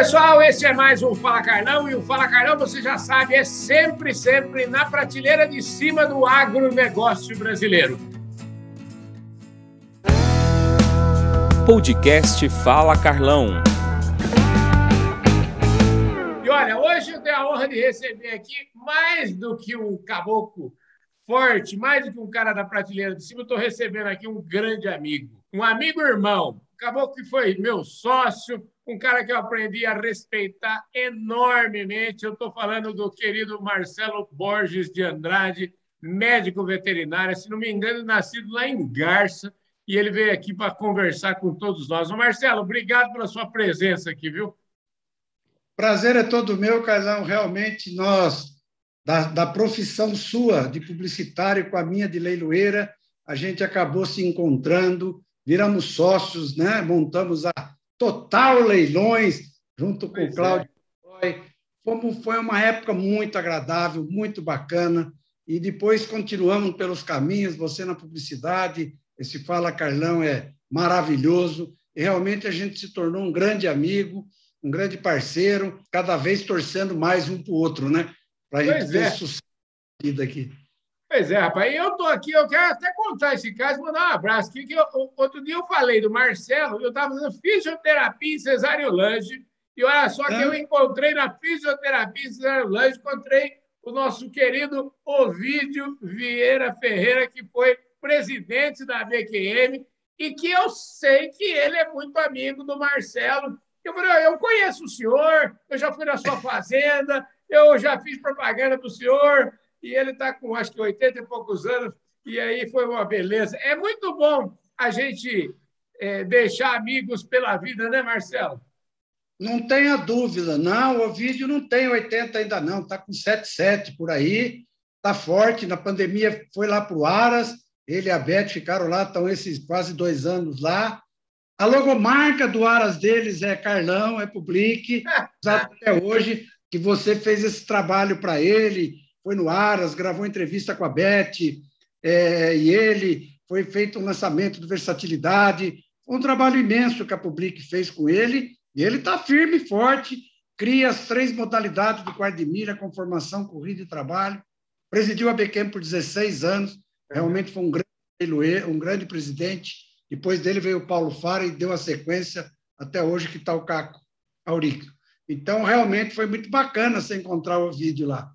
pessoal, esse é mais um Fala Carlão e o Fala Carlão, você já sabe, é sempre, sempre na prateleira de cima do agronegócio brasileiro. Podcast Fala Carlão. E olha, hoje eu tenho a honra de receber aqui mais do que um caboclo forte, mais do que um cara da prateleira de cima, eu estou recebendo aqui um grande amigo, um amigo irmão, acabou que foi meu sócio, um cara que eu aprendi a respeitar enormemente. Eu estou falando do querido Marcelo Borges de Andrade, médico veterinário, se não me engano, nascido lá em Garça, e ele veio aqui para conversar com todos nós. Ô Marcelo, obrigado pela sua presença aqui, viu? Prazer é todo meu, Carlão. Realmente, nós, da, da profissão sua de publicitário com a minha de leiloeira, a gente acabou se encontrando, viramos sócios, né? montamos a Total Leilões, junto com pois o Cláudio. É. Como foi uma época muito agradável, muito bacana, e depois continuamos pelos caminhos, você na publicidade, esse Fala Carlão é maravilhoso, e realmente a gente se tornou um grande amigo, um grande parceiro, cada vez torcendo mais um para o outro, né? Para a gente ter é. sucesso aqui. Pois é, rapaz. Eu estou aqui, eu quero até contar esse caso, mandar um abraço. Que, que eu, outro dia eu falei do Marcelo, eu estava fazendo fisioterapia em Cesário Lange, e olha só que eu encontrei na fisioterapia em Cesário Lange, encontrei o nosso querido Ovídio Vieira Ferreira, que foi presidente da BQM, e que eu sei que ele é muito amigo do Marcelo. Eu falei, eu conheço o senhor, eu já fui na sua fazenda, eu já fiz propaganda para o senhor, e ele está com acho que 80 e poucos anos, e aí foi uma beleza. É muito bom a gente é, deixar amigos pela vida, né, Marcelo? Não tenha dúvida, não. O Ovidio não tem 80 ainda, não, está com 77 por aí, está forte. Na pandemia foi lá para o Aras, ele e a Beth ficaram lá, estão esses quase dois anos lá. A logomarca do Aras deles é Carlão, é Public, até hoje, que você fez esse trabalho para ele, foi no Aras, gravou entrevista com a Beth é, e ele, foi feito um lançamento do Versatilidade, um trabalho imenso que a Public fez com ele, e ele está firme e forte, cria as três modalidades do quarto de milha, com formação, corrida e trabalho, presidiu a BQM por 16 anos, realmente foi um grande, um grande presidente, depois dele veio o Paulo Fara e deu a sequência até hoje que está o Caco Aurico. Então, realmente foi muito bacana você encontrar o vídeo lá.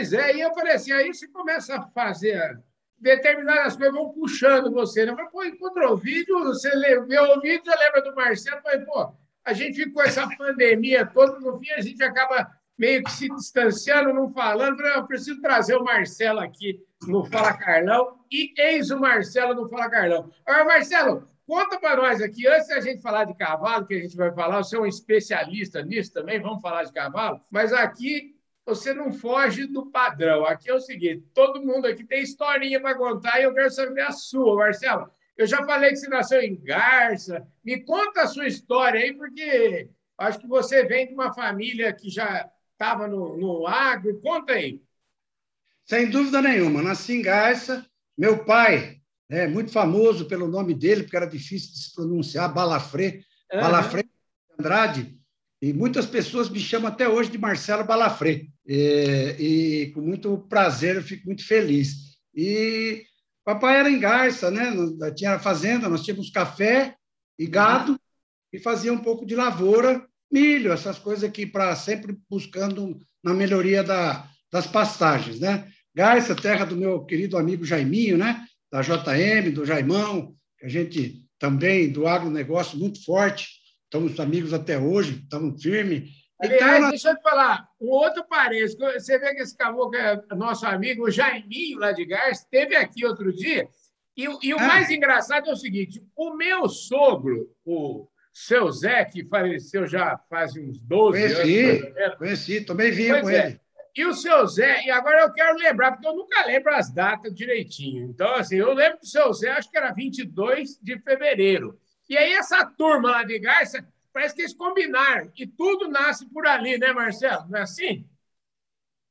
Pois é, e eu falei assim, aí você começa a fazer determinadas coisas, vão puxando você. Né? Falei, pô, encontrou o vídeo, você vê o vídeo, você lembra do Marcelo, falei, pô, a gente ficou essa pandemia toda, no fim a gente acaba meio que se distanciando, não falando. Falei, eu preciso trazer o Marcelo aqui no Fala Carlão e eis o Marcelo no Fala Carlão. Agora, Marcelo, conta para nós aqui, antes da gente falar de cavalo, que a gente vai falar, você é um especialista nisso também, vamos falar de cavalo, mas aqui você não foge do padrão. Aqui é o seguinte: todo mundo aqui tem historinha para contar e eu quero saber a sua, Marcelo. Eu já falei que você nasceu em Garça. Me conta a sua história aí, porque acho que você vem de uma família que já estava no, no agro. Conta aí. Sem dúvida nenhuma. Nasci em Garça. Meu pai, é muito famoso pelo nome dele, porque era difícil de se pronunciar, Balafré. Uhum. Balafré Andrade e muitas pessoas me chamam até hoje de Marcelo Balafré. E, e, com muito prazer, eu fico muito feliz. E papai era em Garça, né? Tinha fazenda, nós tínhamos café e gado, e fazia um pouco de lavoura, milho, essas coisas aqui, para sempre buscando na melhoria da, das pastagens, né? Garça, terra do meu querido amigo Jaiminho, né? Da JM, do Jaimão, que a gente também, do agronegócio muito forte, estamos amigos até hoje, estamos firmes. Aliás, então, deixa eu te falar, um outro parênteses. Você vê que esse caboclo é nosso amigo, o Jaiminho, lá de Gás, esteve aqui outro dia. E, e o ah. mais engraçado é o seguinte: o meu sogro, o seu Zé, que faleceu já faz uns 12 conheci, anos. Conheci, também vinha com é. ele. E o seu Zé, e agora eu quero lembrar, porque eu nunca lembro as datas direitinho. Então, assim, eu lembro do seu Zé, acho que era 22 de fevereiro. E aí, essa turma lá de Garça, parece que eles combinaram. E tudo nasce por ali, né, Marcelo? Não é assim?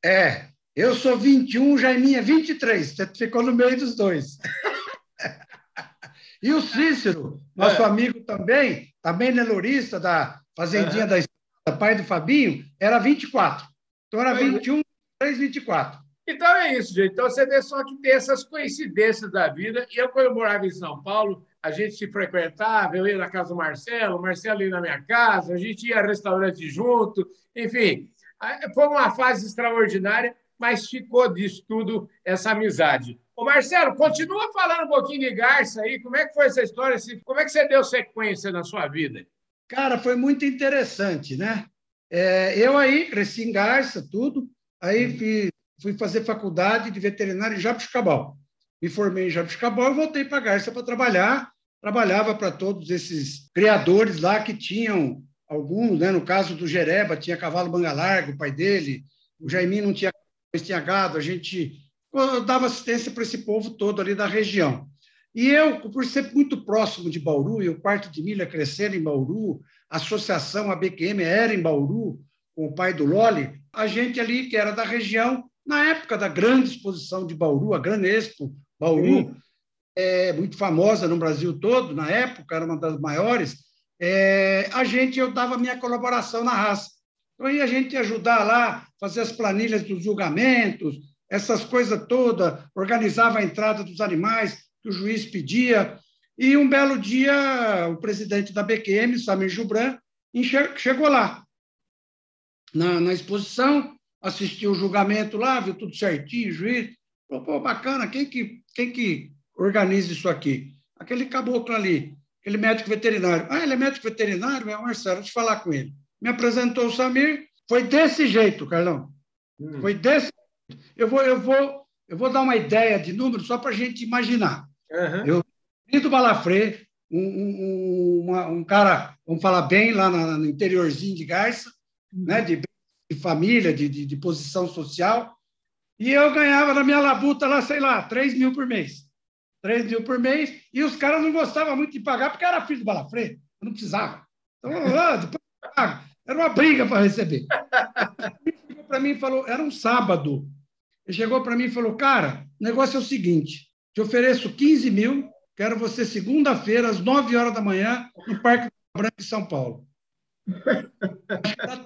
É. Eu sou 21, Jaiminha 23. Você ficou no meio dos dois. e o Cícero, nosso é. amigo também, também nelorista da Fazendinha da Estrada, pai do Fabinho, era 24. Então era 21, 3, 24. Então é isso, gente. Então você vê só que tem essas coincidências da vida. E eu, quando eu morava em São Paulo, a gente se frequentava, eu ia na casa do Marcelo, o Marcelo ia na minha casa, a gente ia a restaurante junto, enfim. Foi uma fase extraordinária, mas ficou disso tudo essa amizade. Ô Marcelo, continua falando um pouquinho de Garça aí. Como é que foi essa história? Como é que você deu sequência na sua vida? Cara, foi muito interessante, né? É, eu aí cresci em Garça, tudo. Aí uhum. Fui, fazer faculdade de veterinário em Jabuticabal. Me formei em Jabuticabal e voltei para Garça para trabalhar. Trabalhava para todos esses criadores lá que tinham alguns, né? no caso do Jereba, tinha cavalo manga larga, o pai dele. O Jaiminho não tinha, tinha gado. A gente dava assistência para esse povo todo ali da região. E eu, por ser muito próximo de Bauru, e o quarto de milha crescendo em Bauru, a associação, a BQM era em Bauru, com o pai do Loli, a gente ali, que era da região, na época da grande exposição de Bauru, a Gran Expo, Bauru, é, muito famosa no Brasil todo, na época, era uma das maiores, é, a gente, eu dava minha colaboração na raça. Então, aí a gente ia ajudar lá, fazer as planilhas dos julgamentos, essas coisas todas, organizava a entrada dos animais que o juiz pedia. E um belo dia, o presidente da BQM, Samir Jubran, chegou lá, na, na exposição, assistiu o julgamento lá, viu tudo certinho, o juiz falou, pô, bacana, quem que, quem que organiza isso aqui? Aquele caboclo ali, aquele médico veterinário. Ah, ele é médico veterinário? É o Marcelo, deixa eu falar com ele. Me apresentou o Samir, foi desse jeito, Carlão. Hum. Foi desse eu vou, eu vou, eu vou dar uma ideia de número só para a gente imaginar. Uhum. Eu do Balafré, um, um, uma, um, cara, vamos falar bem, lá no interiorzinho de Garça, uhum. né, de, de família, de, de, de, posição social, e eu ganhava na minha labuta lá, sei lá, 3 mil por mês. 3 mil por mês, e os caras não gostavam muito de pagar, porque era filho do Balafré, eu não precisava. Então, ah, depois era uma briga para receber. para mim falou, era um sábado, ele chegou para mim e falou: Cara, o negócio é o seguinte: te ofereço 15 mil, quero você segunda-feira, às 9 horas da manhã, no Parque Branco de São Paulo.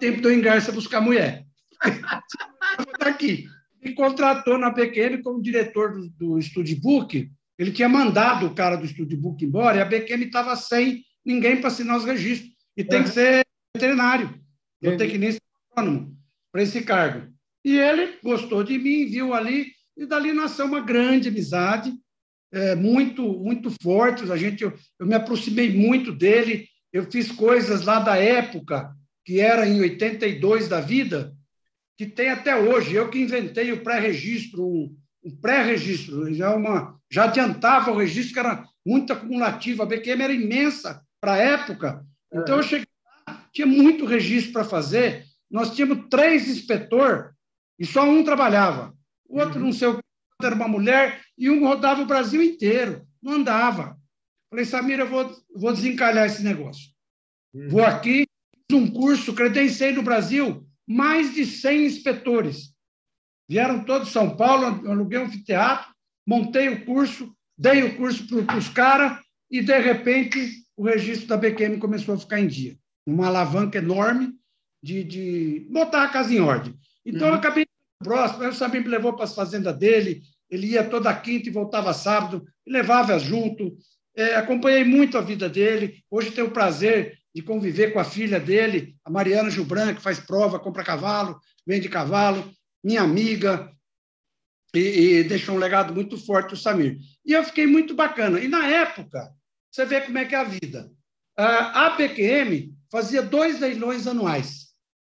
Tempo de eu engarça buscar mulher. Está aqui. Me contratou na PQM como diretor do, do Studbook. Ele tinha mandado o cara do Studbook embora e a PQM estava sem ninguém para assinar os registros. E tem que ser veterinário. Eu tenho que nem ser autônomo para esse cargo. E ele gostou de mim, viu ali, e dali nasceu uma grande amizade, é, muito, muito forte. A gente, eu, eu me aproximei muito dele, eu fiz coisas lá da época, que era em 82 da vida, que tem até hoje. Eu que inventei o pré-registro, um, um pré-registro, já, uma, já adiantava o registro, que era muito acumulativo. A BQM era imensa para a época. Então, eu cheguei lá, tinha muito registro para fazer. Nós tínhamos três inspetores e só um trabalhava. O outro, uhum. não sei o que, era uma mulher, e um rodava o Brasil inteiro. Não andava. Falei, Samir, eu vou, vou desencalhar esse negócio. Uhum. Vou aqui, um curso, credenciei no Brasil mais de 100 inspetores. Vieram todos de São Paulo, aluguei um anfiteatro, montei o curso, dei o curso para os caras, e, de repente, o registro da BQM começou a ficar em dia. Uma alavanca enorme de, de botar a casa em ordem. Então, uhum. eu acabei próximo. O Samir me levou para as fazendas dele, ele ia toda quinta e voltava sábado, levava junto. É, acompanhei muito a vida dele. Hoje tenho o prazer de conviver com a filha dele, a Mariana Gilbran, que faz prova, compra cavalo, vende cavalo, minha amiga, e, e deixou um legado muito forte o Samir. E eu fiquei muito bacana. E na época, você vê como é que é a vida. A PQM fazia dois leilões anuais,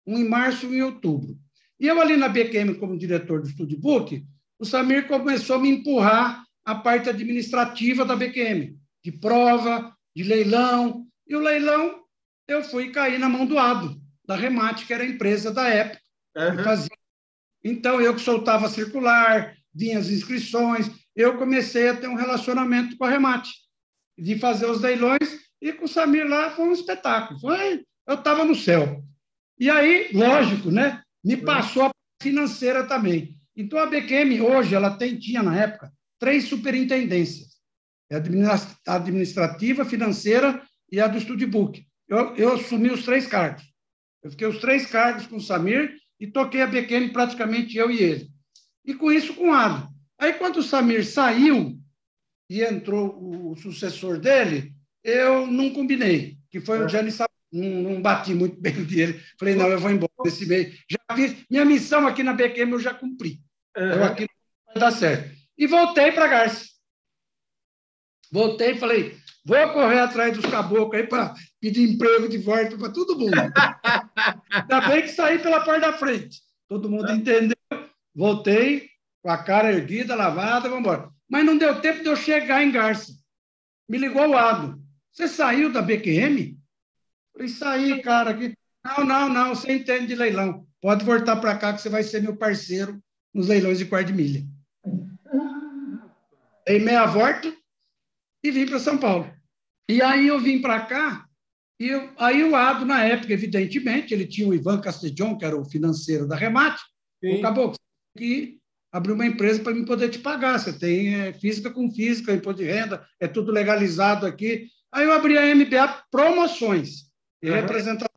um em março e um em outubro. E eu ali na BQM, como diretor do Studbook, o Samir começou a me empurrar a parte administrativa da BQM, de prova, de leilão. E o leilão, eu fui cair na mão do Ado, da Remate, que era a empresa da época. Uhum. Fazia. Então, eu que soltava circular, vinha as inscrições, eu comecei a ter um relacionamento com a Remate, de fazer os leilões, e com o Samir lá foi um espetáculo. Foi, eu estava no céu. E aí, lógico, né? me passou a financeira também. Então, a BQM, hoje, ela tem, tinha na época, três superintendências: a administrativa, financeira e a do Studbook. Eu, eu assumi os três cargos. Eu fiquei os três cargos com o Samir e toquei a BQM praticamente eu e ele. E com isso, com o Ado. Aí, quando o Samir saiu e entrou o sucessor dele, eu não combinei, que foi o Gianni Sabino. Não, não, bati muito bem dele. Falei, não, eu vou embora desse meio. Já fiz, minha missão aqui na BQM eu já cumpri. Uhum. Eu aqui não vai dar certo. E voltei para Garça. Voltei e falei, vou correr atrás dos caboclos aí para pedir emprego de volta para todo mundo. Ainda bem que saí pela porta da frente. Todo mundo entendeu. Voltei com a cara erguida, lavada, vamos embora. Mas não deu tempo de eu chegar em Garça. Me ligou o Ado. Você saiu da BQM? Falei, saí, cara. Aqui. Não, não, não, você entende de leilão. Pode voltar para cá que você vai ser meu parceiro nos leilões de quarto de milha. Dei meia volta e vim para São Paulo. E aí eu vim para cá, e aí o Ado, na época, evidentemente, ele tinha o Ivan Castellon, que era o financeiro da Remate, acabou que abriu uma empresa para mim poder te pagar. Você tem é, física com física, imposto de renda, é tudo legalizado aqui. Aí eu abri a MBA Promoções e uhum. representações.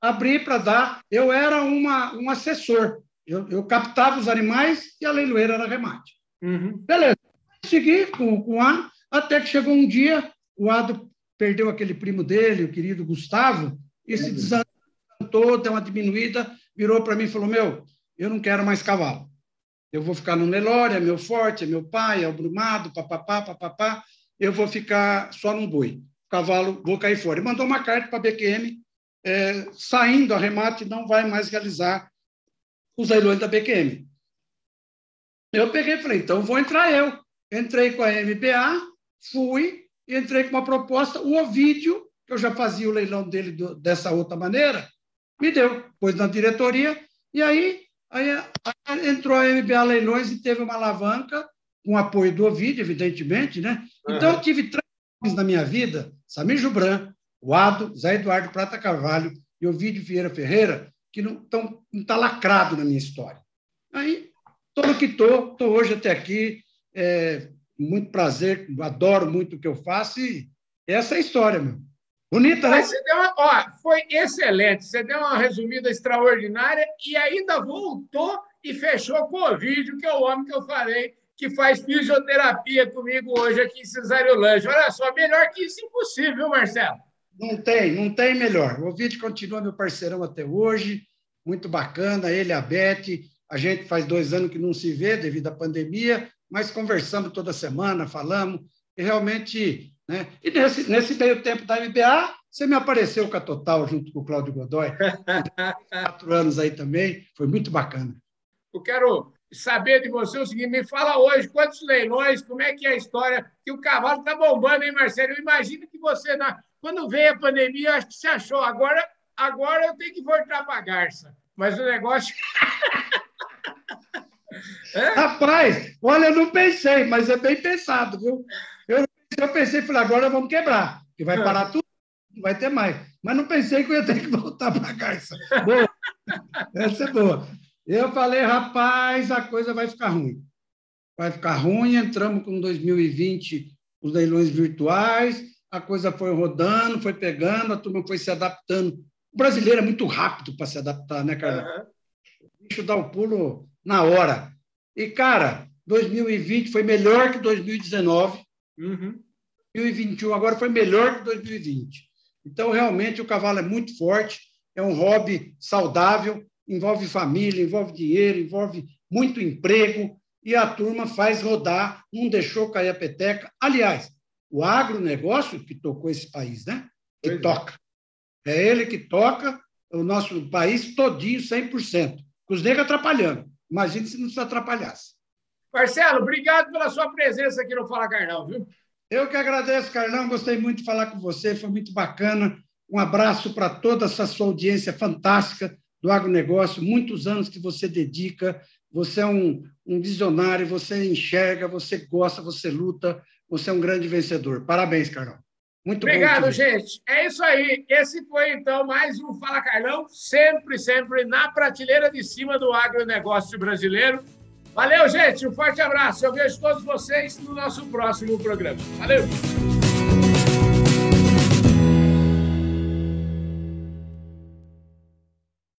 Abri para dar. Eu era uma, um assessor. Eu, eu, captava os animais e a leiloeira era remate. Uhum. Beleza. Segui com, com o A, até que chegou um dia, o Ado perdeu aquele primo dele, o querido Gustavo, e se desantou, deu uma diminuída, virou para mim e falou: Meu, eu não quero mais cavalo. Eu vou ficar no Nelore, é meu forte, é meu pai, é o Brumado, papapá, papapá. Eu vou ficar só num boi. Cavalo, vou cair fora. E mandou uma carta para a BQM, é, saindo a remate, não vai mais realizar os leilões da BQM. Eu peguei e falei, então vou entrar eu. Entrei com a MBA, fui, entrei com uma proposta. O Ovídio, que eu já fazia o leilão dele do, dessa outra maneira, me deu, pôs na diretoria, e aí Aí, aí entrou a MBA Leilões e teve uma alavanca, com apoio do Ovidio, evidentemente, né? Então, eu tive três nomes na minha vida, Samir Jubran, o Ado, Zé Eduardo Prata Carvalho e Ovidio Vieira Ferreira, que não estão não tá lacrado na minha história. Aí, estou no que estou, estou hoje até aqui, é, muito prazer, adoro muito o que eu faço e essa é a história, meu. Bonita, né? Você deu uma, ó, foi excelente. Você deu uma resumida extraordinária e ainda voltou e fechou com o vídeo, que é o homem que eu falei, que faz fisioterapia comigo hoje aqui em Cesariolândia. Olha só, melhor que isso impossível, Marcelo? Não tem, não tem melhor. O Ovidio continua meu parceirão até hoje, muito bacana, ele, a Beth. A gente faz dois anos que não se vê devido à pandemia, mas conversamos toda semana, falamos, e realmente né? E nesse, nesse meio tempo da MBA, você me apareceu com a Total junto com o Cláudio Godoy. Quatro anos aí também, foi muito bacana. Eu quero saber de você o seguinte: me fala hoje quantos leilões, como é que é a história, que o cavalo está bombando, hein, Marcelo? Eu imagino que você, quando veio a pandemia, acho que você achou, agora, agora eu tenho que voltar para a garça. Mas o negócio. é? Rapaz, olha, eu não pensei, mas é bem pensado, viu? Eu eu pensei, falei, agora vamos quebrar, que vai parar tudo, não vai ter mais. Mas não pensei que eu ia ter que voltar para a garça. Boa. Essa é boa. Eu falei, rapaz, a coisa vai ficar ruim. Vai ficar ruim, entramos com 2020 os leilões virtuais, a coisa foi rodando, foi pegando, a turma foi se adaptando. O brasileiro é muito rápido para se adaptar, né, cara? Uhum. O bicho dá o um pulo na hora. E, cara, 2020 foi melhor que 2019. Uhum. 2021 agora foi melhor que 2020. Então, realmente, o cavalo é muito forte, é um hobby saudável, envolve família, envolve dinheiro, envolve muito emprego, e a turma faz rodar, não deixou cair a peteca. Aliás, o agronegócio que tocou esse país, né? Que pois é. toca. É. é ele que toca o nosso país todinho, 100%. Com os negros atrapalhando. Imagine se não se atrapalhasse. Marcelo, obrigado pela sua presença aqui no Fala Carnal, viu? Eu que agradeço, Carlão. Gostei muito de falar com você, foi muito bacana. Um abraço para toda essa sua audiência fantástica do agronegócio. Muitos anos que você dedica. Você é um, um visionário, você enxerga, você gosta, você luta. Você é um grande vencedor. Parabéns, Carlão. Muito Obrigado, gente. É isso aí. Esse foi, então, mais um Fala Carlão, sempre, sempre na prateleira de cima do agronegócio brasileiro. Valeu, gente. Um forte abraço. Eu vejo todos vocês no nosso próximo programa. Valeu!